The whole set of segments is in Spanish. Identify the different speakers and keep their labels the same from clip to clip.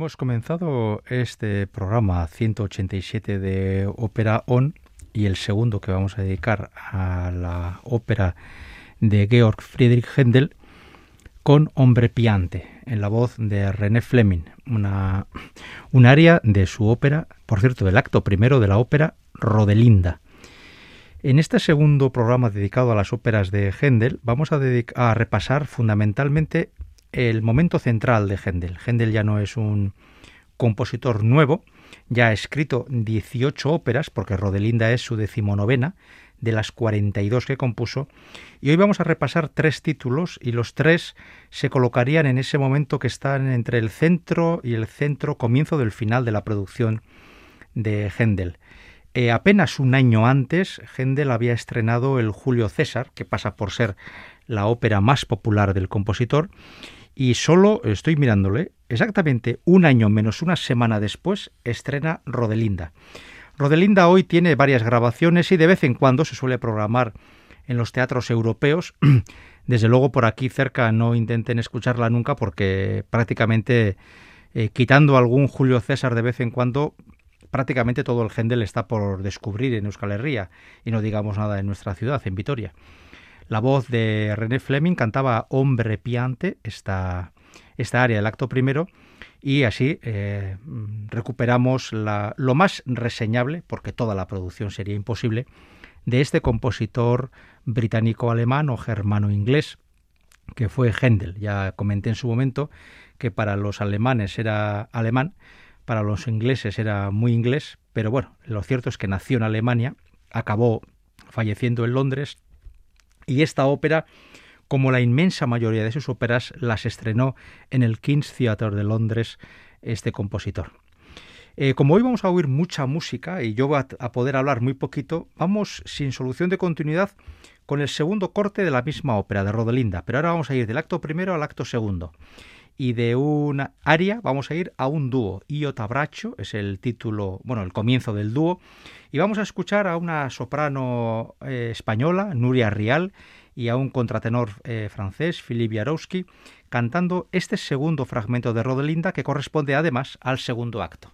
Speaker 1: Hemos comenzado este programa 187 de Ópera On y el segundo que vamos a dedicar a la ópera de Georg Friedrich Händel con Hombre Piante, en la voz de René Fleming, una, un área de su ópera, por cierto, del acto primero de la ópera Rodelinda. En este segundo programa dedicado a las óperas de Händel vamos a repasar fundamentalmente el momento central de Händel. Händel ya no es un compositor nuevo, ya ha escrito 18 óperas, porque Rodelinda es su decimonovena, de las 42 que compuso, y hoy vamos a repasar tres títulos, y los tres se colocarían en ese momento que están entre el centro y el centro comienzo del final de la producción de Händel. Eh, apenas un año antes, Händel había estrenado el Julio César, que pasa por ser la ópera más popular del compositor, y solo estoy mirándole, exactamente un año menos una semana después estrena Rodelinda. Rodelinda hoy tiene varias grabaciones y de vez en cuando se suele programar en los teatros europeos. Desde luego por aquí cerca no intenten escucharla nunca porque prácticamente eh, quitando algún Julio César de vez en cuando prácticamente todo el Händel está por descubrir en Euskal Herria y no digamos nada en nuestra ciudad, en Vitoria. La voz de René Fleming cantaba Hombre Piante, esta, esta área del acto primero, y así eh, recuperamos la, lo más reseñable, porque toda la producción sería imposible, de este compositor británico-alemán o germano-inglés, que fue Händel. Ya comenté en su momento que para los alemanes era alemán, para los ingleses era muy inglés, pero bueno, lo cierto es que nació en Alemania, acabó falleciendo en Londres y esta ópera, como la inmensa mayoría de sus óperas, las estrenó en el King's Theatre de Londres este compositor. Eh, como hoy vamos a oír mucha música y yo voy a, poder hablar muy poquito, vamos sin solución de continuidad con el segundo corte de la misma ópera de Rodelinda, pero ahora vamos a ir del acto primero al acto segundo. Y de una aria vamos a ir a un dúo. Io Tabracho es el título, bueno, el comienzo del dúo, y vamos a escuchar a una soprano eh, española, Nuria Rial, y a un contratenor eh, francés, Philippe Jarowski, cantando este segundo fragmento de Rodelinda que corresponde además al segundo acto.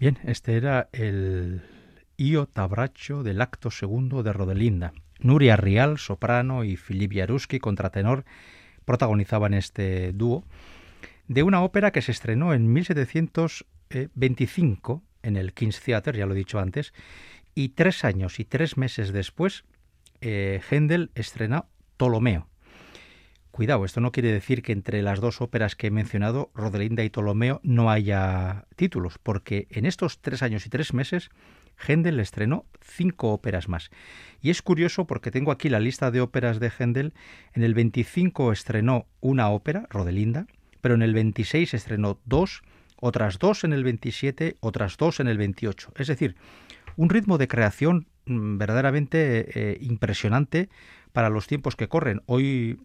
Speaker 1: Bien, este era el Io Tabracho del acto segundo de Rodelinda. Nuria Rial, soprano, y Filip Jaruski, contratenor, protagonizaban este dúo de una ópera que se estrenó en 1725 en el King's Theatre, ya lo he dicho antes, y tres años y tres meses después, eh, Händel estrena Ptolomeo. Cuidado, esto no quiere decir que entre las dos óperas que he mencionado, Rodelinda y Ptolomeo, no haya títulos, porque en estos tres años y tres meses, Händel estrenó cinco óperas más. Y es curioso porque tengo aquí la lista de óperas de Händel. En el 25 estrenó una ópera, Rodelinda, pero en el 26 estrenó dos, otras dos en el 27, otras dos en el 28. Es decir, un ritmo de creación mm, verdaderamente eh, impresionante para los tiempos que corren. Hoy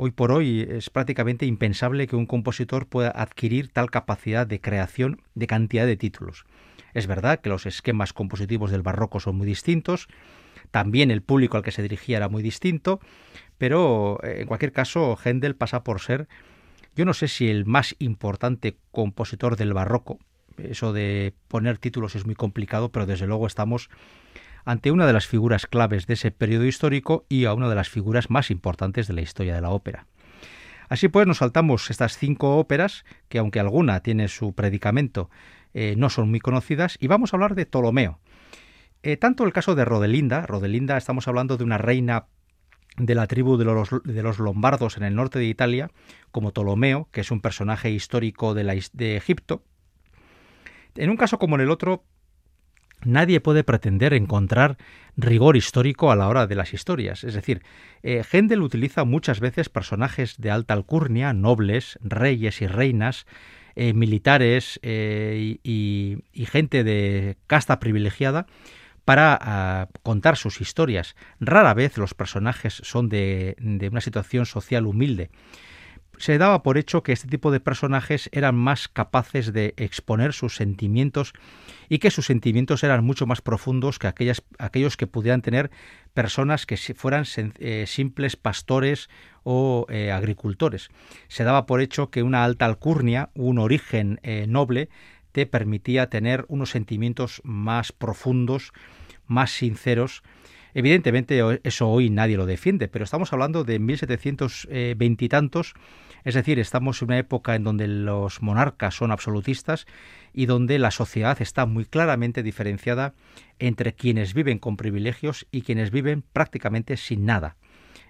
Speaker 1: Hoy por hoy es prácticamente impensable que un compositor pueda adquirir tal capacidad de creación de cantidad de títulos. Es verdad que los esquemas compositivos del barroco son muy distintos, también el público al que se dirigía era muy distinto, pero eh, en cualquier caso Händel pasa por ser, yo no sé si el más importante compositor del barroco, eso de poner títulos es muy complicado, pero desde luego estamos ante una de las figuras claves de ese periodo histórico y a una de las figuras más importantes de la historia de la ópera. Así pues, nos saltamos estas cinco óperas, que aunque alguna tiene su predicamento, eh, no son muy conocidas, y vamos a hablar de Ptolomeo. Eh, tanto el caso de Rodelinda, Rodelinda estamos hablando de una reina de la tribu de los, lombardos en el norte de Italia, como Ptolomeo, que es un personaje histórico de Egipto. En un caso como en el otro, Nadie puede pretender encontrar rigor histórico a la hora de las historias. Es decir, eh, utiliza muchas veces personajes de alta alcurnia, nobles, reyes y reinas, eh, militares eh, y, gente de casta privilegiada para ah, contar sus historias. Rara vez los personajes son de una situación social humilde se daba por hecho que este tipo de personajes eran más capaces de exponer sus sentimientos y que sus sentimientos eran mucho más profundos que aquellas, aquellos que pudieran tener personas que fueran eh, simples pastores o eh, agricultores. Se daba por hecho que una alta alcurnia, un origen eh, noble, te permitía tener unos sentimientos más profundos, más sinceros, Evidentemente eso hoy nadie lo defiende, pero estamos hablando de 1720 y tantos es decir, estamos en una época en donde los monarcas son absolutistas y donde la sociedad está muy claramente diferenciada entre quienes viven con privilegios y quienes viven prácticamente sin nada.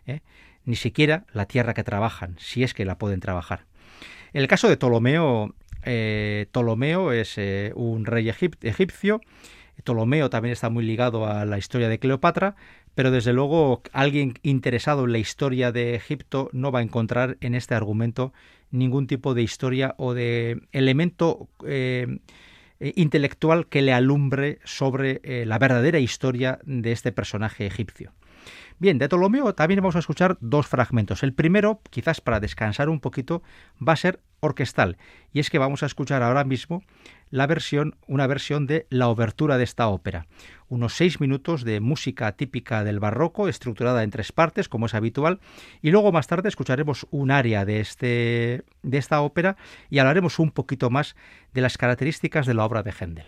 Speaker 1: ¿eh? Ni siquiera la tierra que trabajan, si es que la pueden trabajar. En el caso de Ptolomeo, eh, Ptolomeo es eh, un rey egipcio. Ptolomeo también está muy ligado a la historia de Cleopatra, pero desde luego alguien interesado en la historia de Egipto no va a encontrar en este argumento ningún tipo de historia o de elemento eh, intelectual que le alumbre sobre eh, la verdadera historia de este personaje egipcio. Bien, de Ptolomeo también vamos a escuchar dos fragmentos. El primero, quizás para descansar un poquito, va a ser orquestal, y es que vamos a escuchar ahora mismo la versión, una versión de la obertura de esta ópera. Unos seis minutos de música típica del barroco, estructurada en tres partes, como es habitual, y luego más tarde escucharemos un área de, este, de esta ópera y hablaremos un poquito más de las características de la obra de Händel.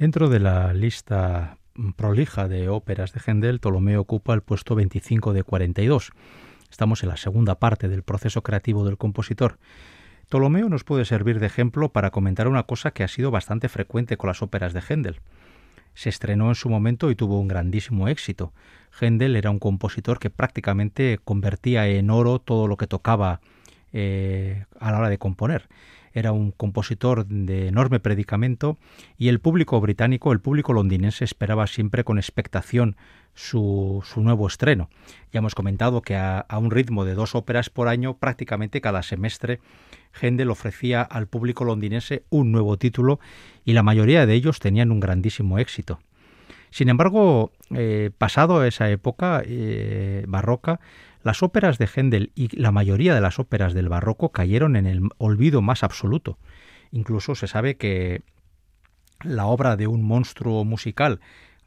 Speaker 1: Dentro de la lista prolija de óperas de Händel, Ptolomeo ocupa el puesto 25 de 42. Estamos en la segunda parte del proceso creativo del compositor. Ptolomeo nos puede servir de ejemplo para comentar una cosa que ha sido bastante frecuente con las óperas de Händel. Se estrenó en su momento y tuvo un grandísimo éxito. Händel era un compositor que prácticamente convertía en oro todo lo que tocaba eh, a la hora de componer era un compositor de enorme predicamento y el público británico, el público londinense esperaba siempre con expectación su, su nuevo estreno. Ya hemos comentado que a, un ritmo de dos óperas por año, prácticamente cada semestre, Händel ofrecía al público londinense un nuevo título y la mayoría de ellos tenían un grandísimo éxito. Sin embargo, eh, pasado esa época eh, barroca, las óperas de Händel y la mayoría de las óperas del barroco cayeron en el olvido más absoluto. Incluso se sabe que la obra de un monstruo musical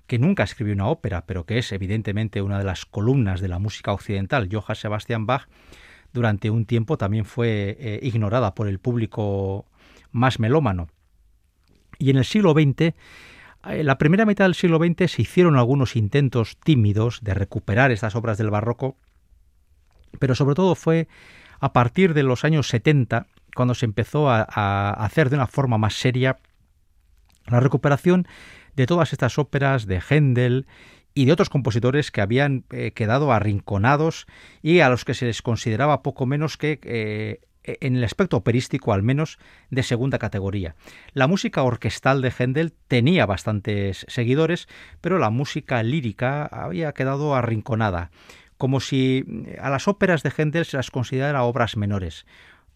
Speaker 2: que nunca escribió una ópera, pero que es evidentemente una de las columnas de la música occidental, Johann Sebastian Bach, durante un tiempo también fue eh, ignorada por el público más melómano. Y en el siglo XX, en la primera mitad del siglo XX se hicieron algunos intentos tímidos de recuperar estas obras del barroco, pero sobre todo fue a partir de los años 70 cuando se empezó a, hacer de una forma más seria la recuperación de todas estas óperas de Händel y de otros compositores que habían eh, quedado arrinconados y a los que se les consideraba poco menos que eh, en el aspecto operístico al menos de segunda categoría. La música orquestal de Händel tenía bastantes seguidores, pero la música lírica había quedado arrinconada, como si a las óperas de Händel se las considerara obras menores.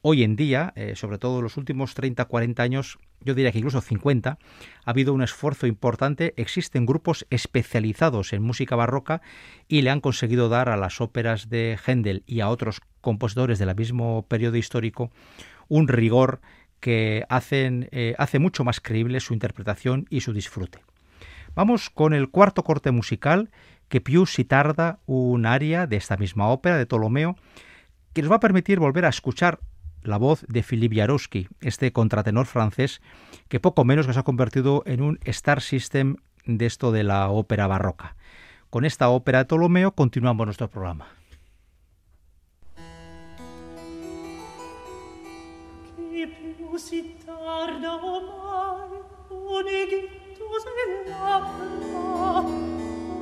Speaker 2: Hoy en día, eh, sobre todo en los últimos 30-40 años, yo diría que incluso 50, ha habido un esfuerzo importante, existen grupos especializados en música barroca y le han conseguido dar a las óperas de Händel y a otros compositores del mismo periodo histórico un rigor que hacen, eh, hace mucho más creíble su interpretación y su disfrute. Vamos con el cuarto corte musical que Pius tarda un aria de esta misma ópera de Ptolomeo que nos va a permitir volver a escuchar la voz de Philippe Jaroski, este contratenor francés que poco menos que se ha convertido en un star system de esto de la ópera barroca. Con esta ópera de Ptolomeo continuamos nuestro programa.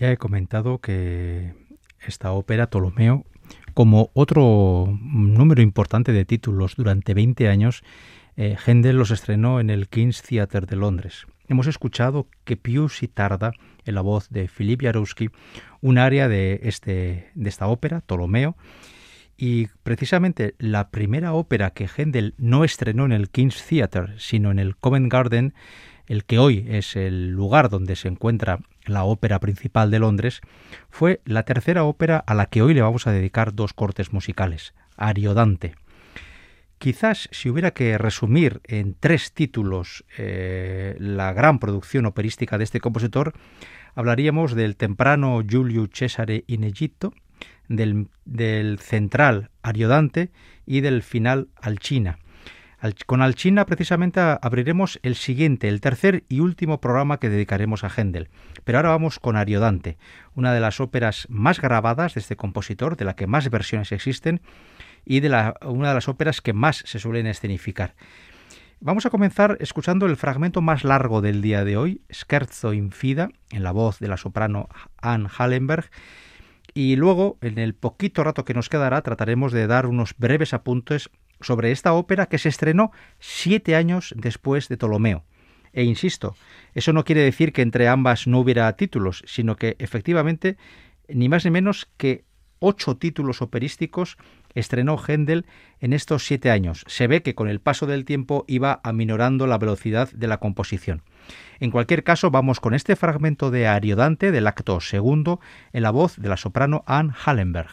Speaker 1: Ya he comentado que esta ópera, Ptolomeo, como otro número importante de títulos durante 20 años, eh, Händel los estrenó en el King's Theatre de Londres. Hemos escuchado que Pius y tarda, en la voz de Philip Jarowski, un área de, este, de esta ópera, Ptolomeo, y precisamente la primera ópera que Händel no estrenó en el King's Theatre, sino en el Covent Garden, el que hoy es el lugar donde se encuentra la ópera principal de Londres, fue la tercera ópera a la que hoy le vamos a dedicar dos cortes musicales, Ariodante. Quizás si hubiera que resumir en tres títulos eh, la gran producción operística de este compositor, hablaríamos del temprano Giulio Cesare in Egitto, del, del central Ariodante y del final Alcina con Alchina precisamente abriremos el siguiente, el tercer y último programa que dedicaremos a Händel. Pero ahora vamos con Ariodante, una de las óperas más grabadas de este compositor, de la que más versiones existen y de una de las óperas que más se suelen escenificar. Vamos a comenzar escuchando el fragmento más largo del día de hoy, Scherzo in Fida, en la voz de la soprano Anne Hallenberg, y luego, en el poquito rato que nos quedará, trataremos de dar unos breves apuntes sobre esta ópera que se estrenó siete años después de Ptolomeo. E insisto, eso no quiere decir que entre ambas no hubiera títulos, sino que efectivamente ni más ni menos que ocho títulos operísticos estrenó Händel en estos siete años. Se ve que con el paso del tiempo iba aminorando la velocidad de la composición. En cualquier caso, vamos con este fragmento de Ariodante del acto segundo en la voz de la soprano Anne Hallenberg.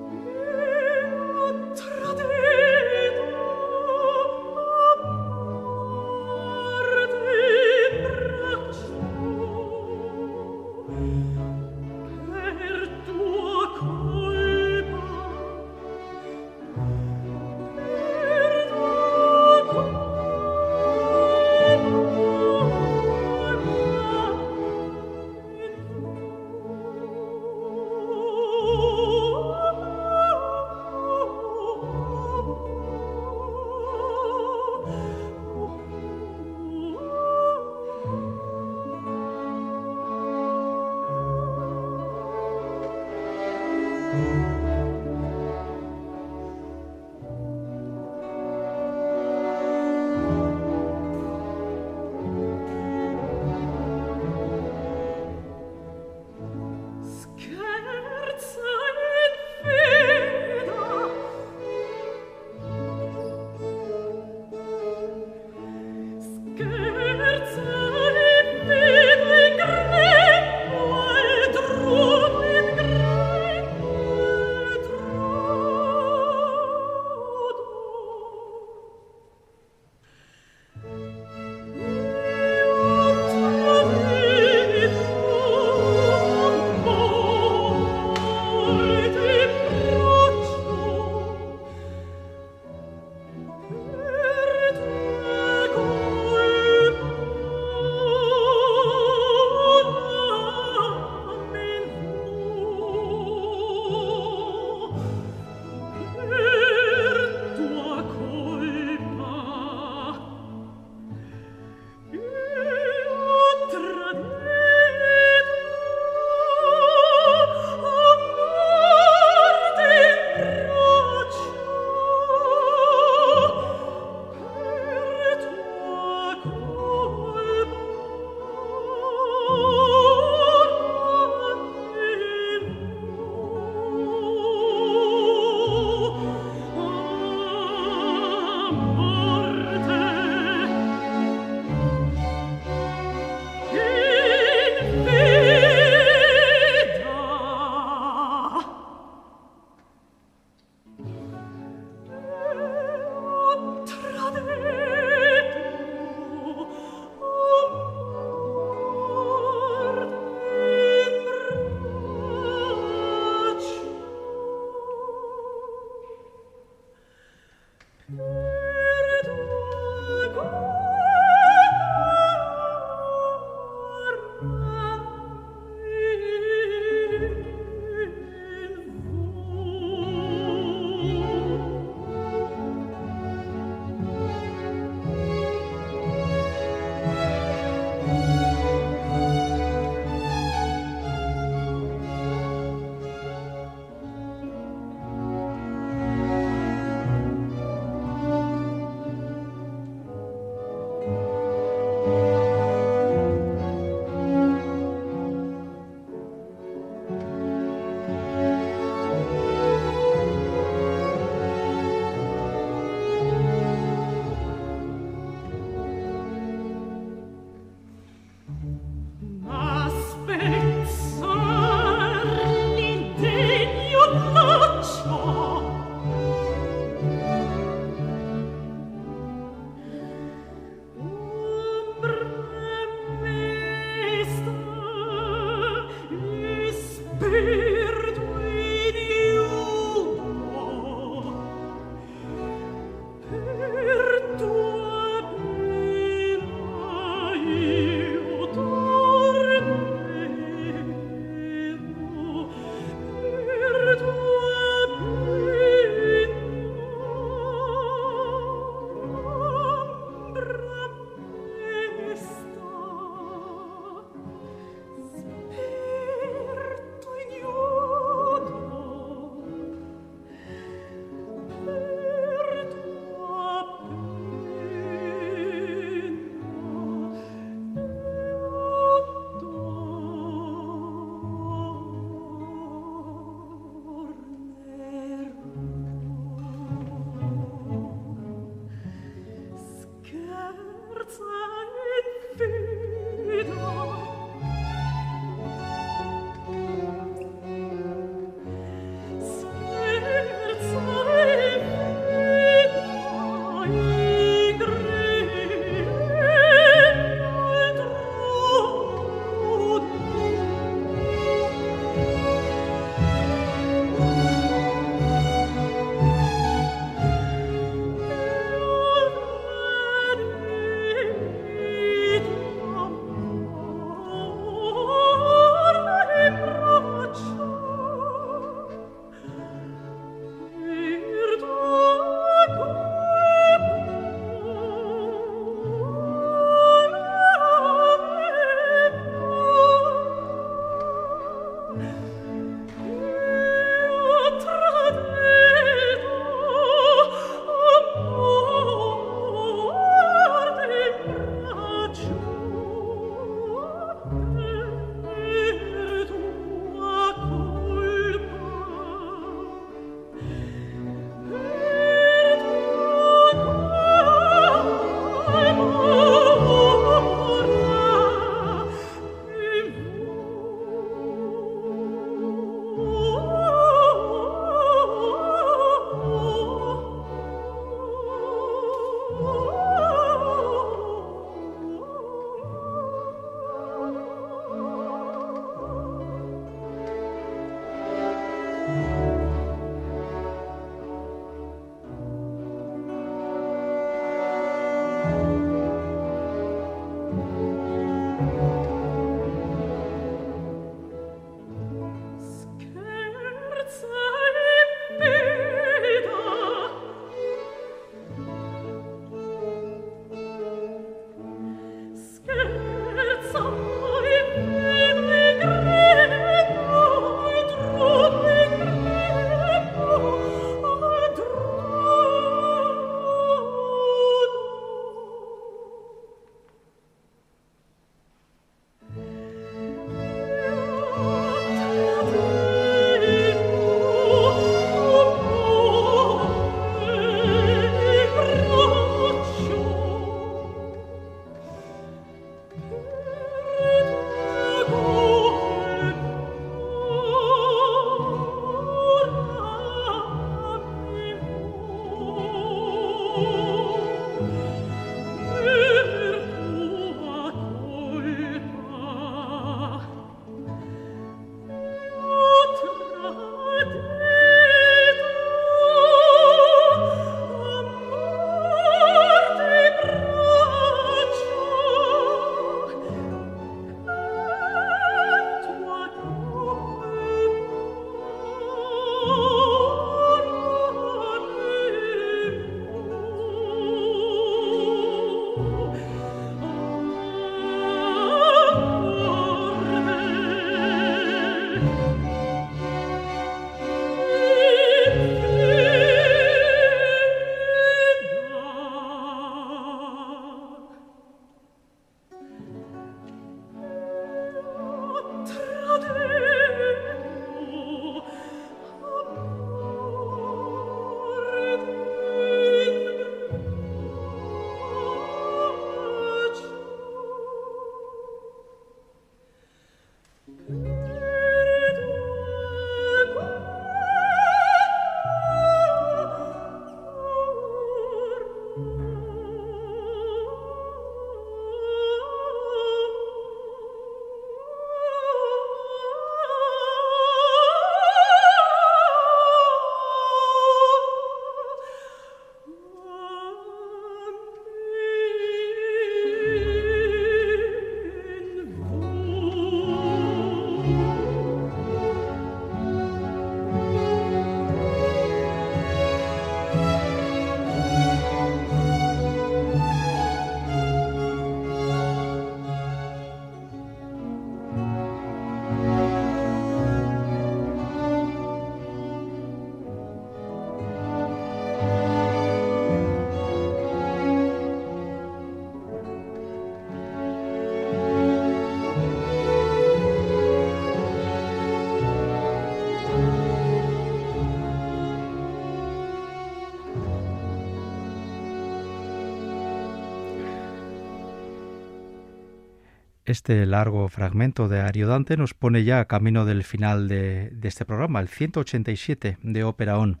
Speaker 1: Este largo fragmento de Ariodante nos pone ya a camino del final de, este programa, el 187 de Ópera On.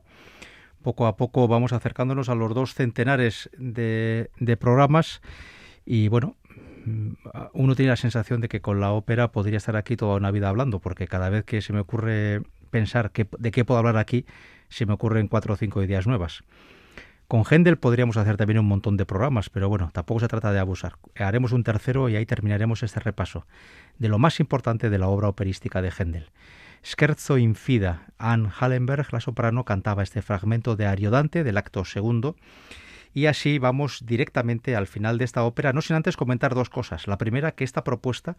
Speaker 1: Poco a poco vamos acercándonos a los dos centenares de, de programas y bueno, mm, uno tiene la sensación de que con la ópera podría estar aquí toda una vida hablando, porque cada vez que se me ocurre pensar de qué puedo hablar aquí, se me ocurren cuatro o cinco ideas nuevas. Con Händel podríamos hacer también un montón de programas, pero bueno, tampoco se trata de abusar. Haremos un tercero y ahí terminaremos este repaso de lo más importante de la obra operística de Händel. Scherzo in Fida, Anne Hallenberg, la soprano, cantaba este fragmento de Ariodante del acto segundo. Y así vamos directamente al final de esta ópera, no sin antes comentar dos cosas. La primera, que esta propuesta,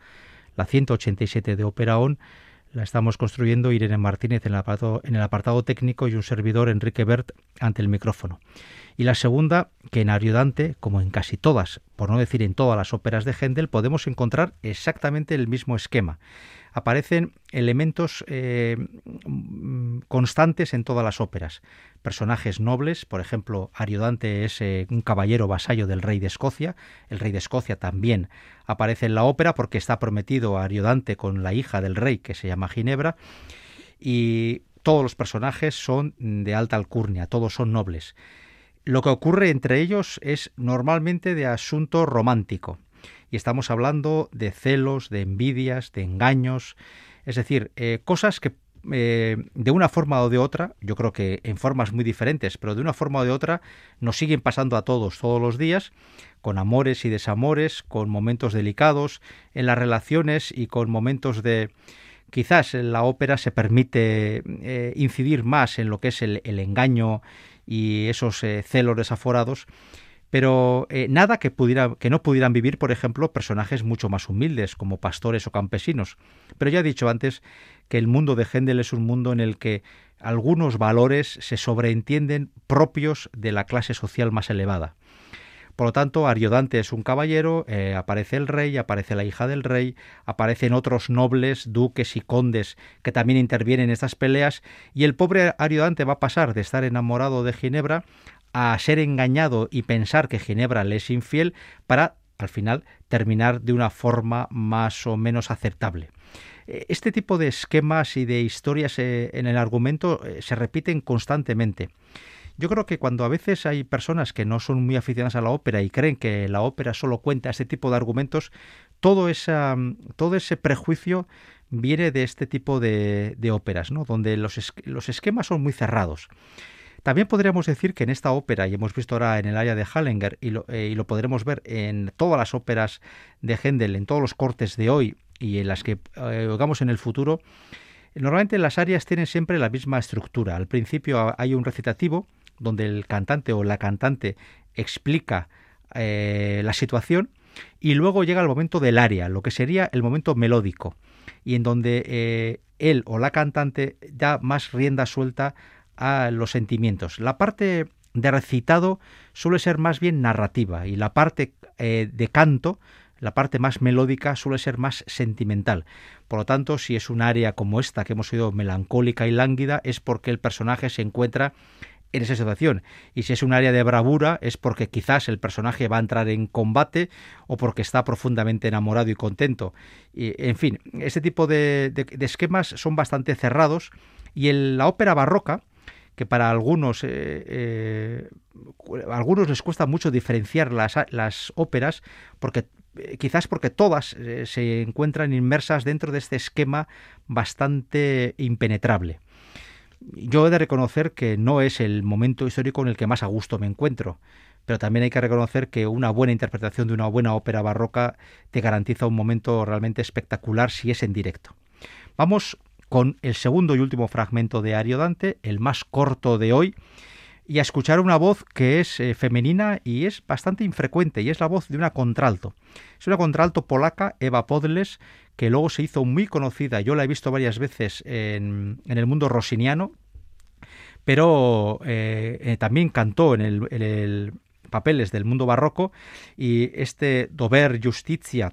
Speaker 1: la 187 de Ópera On, la estamos construyendo Irene Martínez en el, apartado, en el apartado técnico y un servidor Enrique Bert ante el micrófono. Y la segunda, que en Ariodante, como en casi todas, por no decir en todas las óperas de Händel, podemos encontrar exactamente el mismo esquema aparecen elementos eh, constantes en todas las óperas. Personajes nobles, por ejemplo, Ariodante es eh, un caballero vasallo del rey de Escocia. El rey de Escocia también aparece en la ópera porque está prometido a Ariodante con la hija del rey que se llama Ginebra. Y todos los personajes son de alta alcurnia, todos son nobles. Lo que ocurre entre ellos es normalmente de asunto romántico y estamos hablando de celos, de envidias, de engaños, es decir, eh, cosas que eh, de una forma o de otra, yo creo que en formas muy diferentes, pero de una forma o de otra nos siguen pasando a todos todos los días, con amores y desamores, con momentos delicados en las relaciones y con momentos de... Quizás en la ópera se permite eh, incidir más en lo que es el, engaño y esos celos desaforados, pero eh, nada que, pudiera, que no pudieran vivir, por ejemplo, personajes mucho más humildes, como pastores o campesinos. Pero ya he dicho antes que el mundo de Händel es un mundo en el que algunos valores se sobreentienden propios de la clase social más elevada. Por lo tanto, Ariodante es un caballero, eh, aparece el rey, aparece la hija del rey, aparecen otros nobles, duques y condes que también intervienen en estas peleas, y el pobre Ariodante va a pasar de estar enamorado de Ginebra a ser engañado y pensar que Ginebra le es infiel para, al final, terminar de una forma más o menos aceptable. Eh, este tipo de esquemas y de historias eh, en el argumento eh, se repiten constantemente. Yo creo que cuando a veces hay personas que no son muy aficionadas a la ópera y creen que la ópera solo cuenta este tipo de argumentos, todo, esa, todo ese prejuicio viene de este tipo de, de óperas, ¿no? donde los, los esquemas son muy cerrados. También podríamos decir que en esta ópera, y hemos visto ahora en el área de Hallenger, y lo, eh, y lo podremos ver en todas las óperas de Händel, en todos los cortes de hoy y en las que eh, oigamos en el futuro, normalmente las áreas tienen siempre la misma estructura. Al principio hay un recitativo donde el cantante o la cantante explica eh, la situación y luego llega el momento del área, lo que sería el momento melódico, y en donde él o la cantante da más rienda suelta a los sentimientos. La parte de recitado suele ser más bien narrativa y la parte eh, de canto, la parte más melódica, suele ser más sentimental. Por lo tanto, si es un área como esta que hemos oído melancólica y lánguida, es porque el personaje se encuentra en esa situación. Y si es un área de bravura, es porque quizás el personaje va a entrar en combate o porque está profundamente enamorado y contento. Y, en fin, este tipo de, esquemas son bastante cerrados. Y en la ópera barroca, que para algunos, eh, eh, algunos les cuesta mucho diferenciar las, las óperas, porque eh, quizás porque todas se encuentran inmersas dentro de este esquema bastante impenetrable. Yo he de reconocer que no es el momento histórico en el que más a gusto me encuentro, pero también hay que reconocer que una buena interpretación de una buena ópera barroca te garantiza un momento realmente espectacular si es en directo. Vamos con el segundo y último fragmento de Ariodante, el más corto de hoy, y a escuchar una voz que es eh, femenina y es bastante infrecuente, y es la voz de una contralto. Es una contralto polaca, Eva Podles, que luego se hizo muy conocida, yo la he visto varias veces en, el mundo rosiniano, pero eh, eh, también cantó en el, papeles del mundo barroco y este Dover Justitia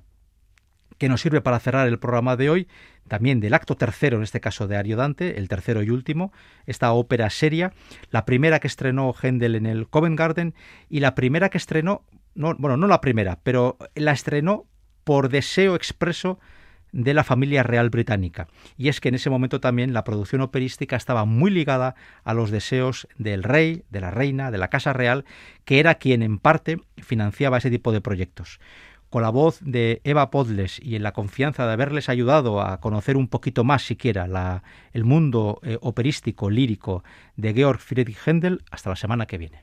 Speaker 1: que nos sirve para cerrar el programa de hoy, también del acto tercero, en este caso de Ariodante, el tercero y último, esta ópera seria, la primera que estrenó Händel en el Covent Garden y la primera que estrenó, no, bueno, no la primera, pero la estrenó por deseo expreso de la familia real británica. Y es que en ese momento también la producción operística estaba muy ligada a los deseos del rey, de la reina, de la casa real, que era quien en parte financiaba ese tipo de proyectos. Con la voz de Eva Podles y en la confianza de haberles ayudado a conocer un poquito más siquiera la, el mundo eh, operístico, lírico de Georg Friedrich Händel, hasta la semana que viene.